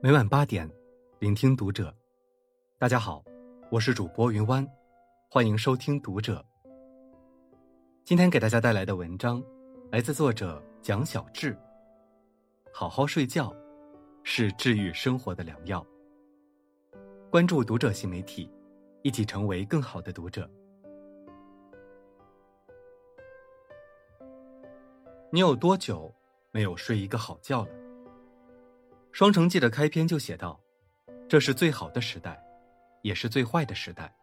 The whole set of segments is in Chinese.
每晚八点，聆听读者。大家好，我是主播云湾，欢迎收听读者。今天给大家带来的文章来自作者蒋小智。好好睡觉，是治愈生活的良药。关注读者新媒体，一起成为更好的读者。你有多久没有睡一个好觉了？《双城记》的开篇就写道：“这是最好的时代，也是最坏的时代。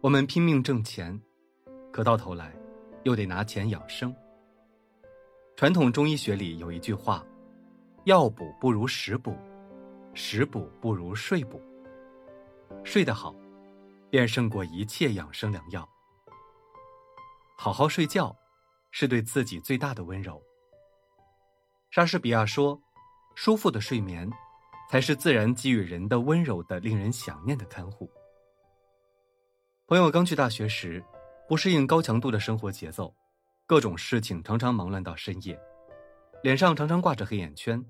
我们拼命挣钱，可到头来，又得拿钱养生。”传统中医学里有一句话：“药补不如食补，食补不如睡补。睡得好，便胜过一切养生良药。好好睡觉，是对自己最大的温柔。”莎士比亚说。舒服的睡眠，才是自然给予人的温柔的、令人想念的看护。朋友刚去大学时，不适应高强度的生活节奏，各种事情常常忙乱到深夜，脸上常常挂着黑眼圈，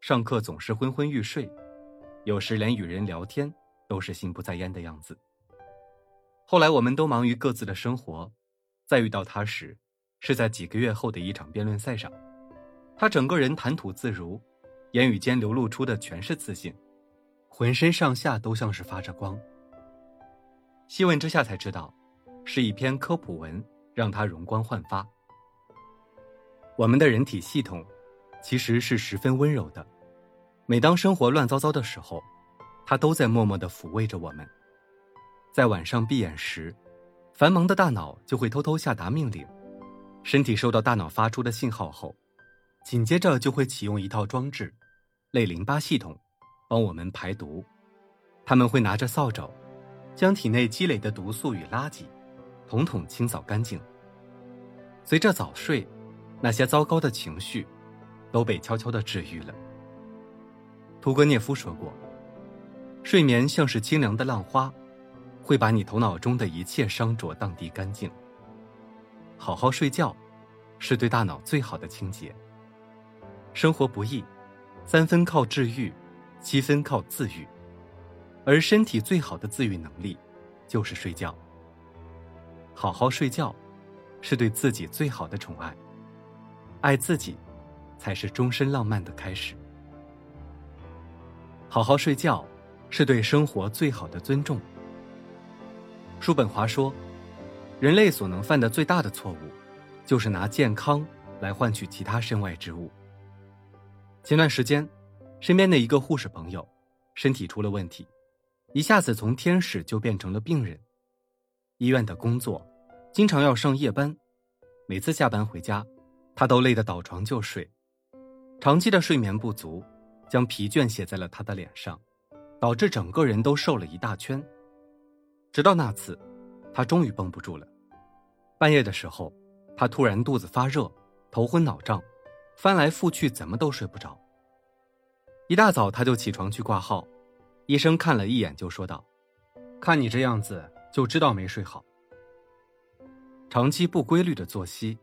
上课总是昏昏欲睡，有时连与人聊天都是心不在焉的样子。后来我们都忙于各自的生活，再遇到他时，是在几个月后的一场辩论赛上，他整个人谈吐自如。言语间流露出的全是自信，浑身上下都像是发着光。细问之下才知道，是一篇科普文让他容光焕发。我们的人体系统其实是十分温柔的，每当生活乱糟糟的时候，它都在默默的抚慰着我们。在晚上闭眼时，繁忙的大脑就会偷偷下达命令，身体收到大脑发出的信号后。紧接着就会启用一套装置，类淋巴系统，帮我们排毒。他们会拿着扫帚，将体内积累的毒素与垃圾，统统清扫干净。随着早睡，那些糟糕的情绪，都被悄悄的治愈了。屠格涅夫说过：“睡眠像是清凉的浪花，会把你头脑中的一切伤浊荡涤干净。”好好睡觉，是对大脑最好的清洁。生活不易，三分靠治愈，七分靠自愈，而身体最好的自愈能力，就是睡觉。好好睡觉，是对自己最好的宠爱。爱自己，才是终身浪漫的开始。好好睡觉，是对生活最好的尊重。叔本华说，人类所能犯的最大的错误，就是拿健康来换取其他身外之物。前段时间，身边的一个护士朋友身体出了问题，一下子从天使就变成了病人。医院的工作经常要上夜班，每次下班回家，他都累得倒床就睡。长期的睡眠不足，将疲倦写在了他的脸上，导致整个人都瘦了一大圈。直到那次，他终于绷不住了。半夜的时候，他突然肚子发热，头昏脑胀。翻来覆去，怎么都睡不着。一大早他就起床去挂号，医生看了一眼就说道：“看你这样子，就知道没睡好。长期不规律的作息，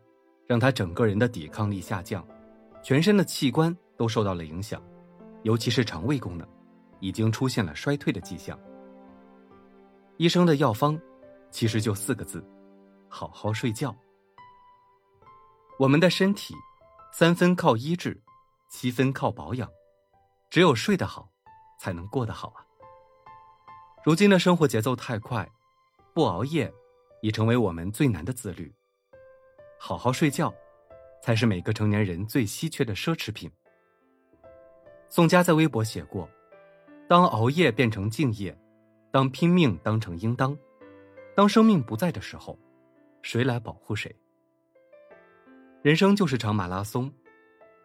让他整个人的抵抗力下降，全身的器官都受到了影响，尤其是肠胃功能，已经出现了衰退的迹象。医生的药方，其实就四个字：好好睡觉。我们的身体。”三分靠医治，七分靠保养，只有睡得好，才能过得好啊。如今的生活节奏太快，不熬夜已成为我们最难的自律。好好睡觉，才是每个成年人最稀缺的奢侈品。宋佳在微博写过：“当熬夜变成敬业，当拼命当成应当，当生命不在的时候，谁来保护谁？”人生就是场马拉松，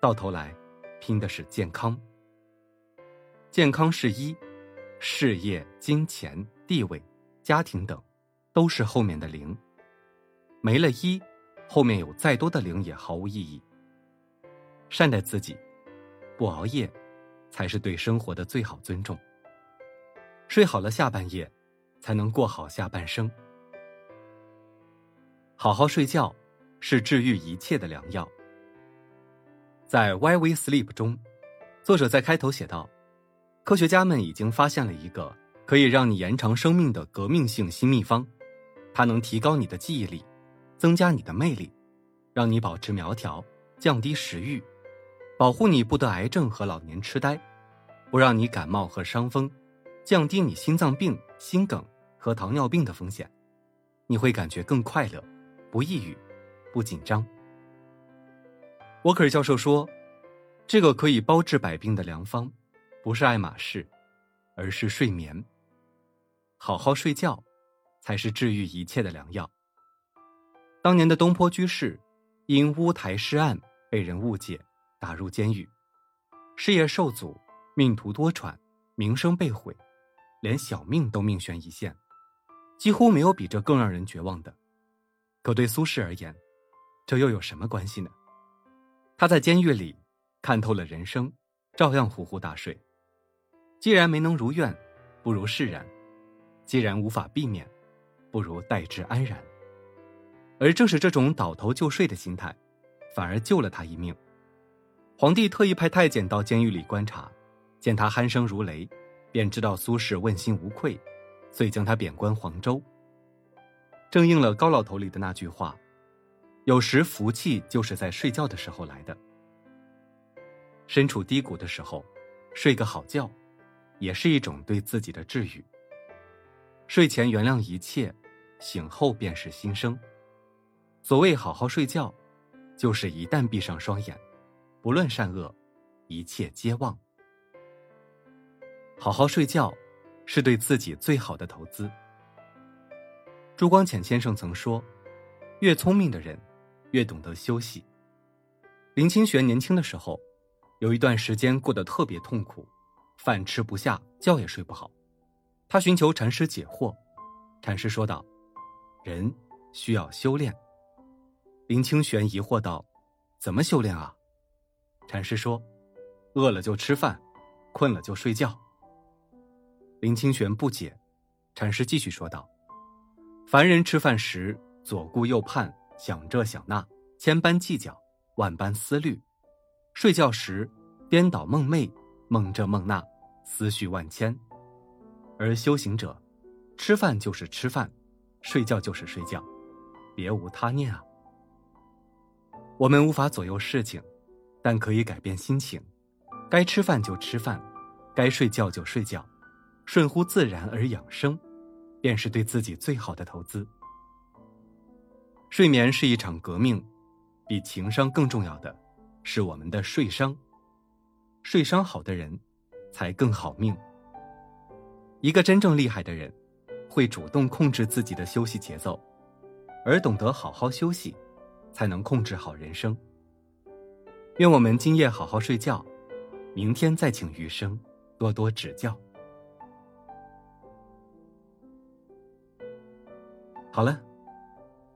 到头来，拼的是健康。健康是一，事业、金钱、地位、家庭等，都是后面的零。没了一，后面有再多的零也毫无意义。善待自己，不熬夜，才是对生活的最好尊重。睡好了下半夜，才能过好下半生。好好睡觉。是治愈一切的良药。在《Why We Sleep》中，作者在开头写道：“科学家们已经发现了一个可以让你延长生命的革命性新秘方，它能提高你的记忆力，增加你的魅力，让你保持苗条，降低食欲，保护你不得癌症和老年痴呆，不让你感冒和伤风，降低你心脏病、心梗和糖尿病的风险，你会感觉更快乐，不抑郁，不紧张。沃克尔教授说：“这个可以包治百病的良方。”不是爱马仕，而是睡眠。好好睡觉，才是治愈一切的良药。当年的东坡居士，因乌台诗案被人误解，打入监狱，事业受阻，命途多舛，名声被毁，连小命都命悬一线，几乎没有比这更让人绝望的。可对苏轼而言，这又有什么关系呢？他在监狱里看透了人生，照样呼呼大睡。既然没能如愿，不如释然；既然无法避免，不如待之安然。而正是这种倒头就睡的心态，反而救了他一命。皇帝特意派太监到监狱里观察，见他鼾声如雷，便知道苏轼问心无愧，遂将他贬官黄州。正应了高老头里的那句话：“有时福气就是在睡觉的时候来的。身处低谷的时候，睡个好觉。”也是一种对自己的治愈。睡前原谅一切，醒后便是新生。所谓好好睡觉，就是一旦闭上双眼，不论善恶，一切皆忘。好好睡觉，是对自己最好的投资。朱光潜先生曾说：“越聪明的人，越懂得休息。”林清玄年轻的时候，有一段时间过得特别痛苦。饭吃不下，觉也睡不好，他寻求禅师解惑。禅师说道：“人需要修炼。”林清玄疑惑道：“怎么修炼啊？”禅师说：“饿了就吃饭，困了就睡觉。”林清玄不解，禅师继续说道：“凡人吃饭时左顾右盼，想这想那，千般计较，万般思虑；睡觉时颠倒梦寐。”梦这梦那，思绪万千；而修行者，吃饭就是吃饭，睡觉就是睡觉，别无他念啊。我们无法左右事情，但可以改变心情。该吃饭就吃饭，该睡觉就睡觉，顺乎自然而养生，便是对自己最好的投资。睡眠是一场革命，比情商更重要的是我们的睡商。睡商好的人，才更好命。一个真正厉害的人，会主动控制自己的休息节奏，而懂得好好休息，才能控制好人生。愿我们今夜好好睡觉，明天再请余生多多指教。好了，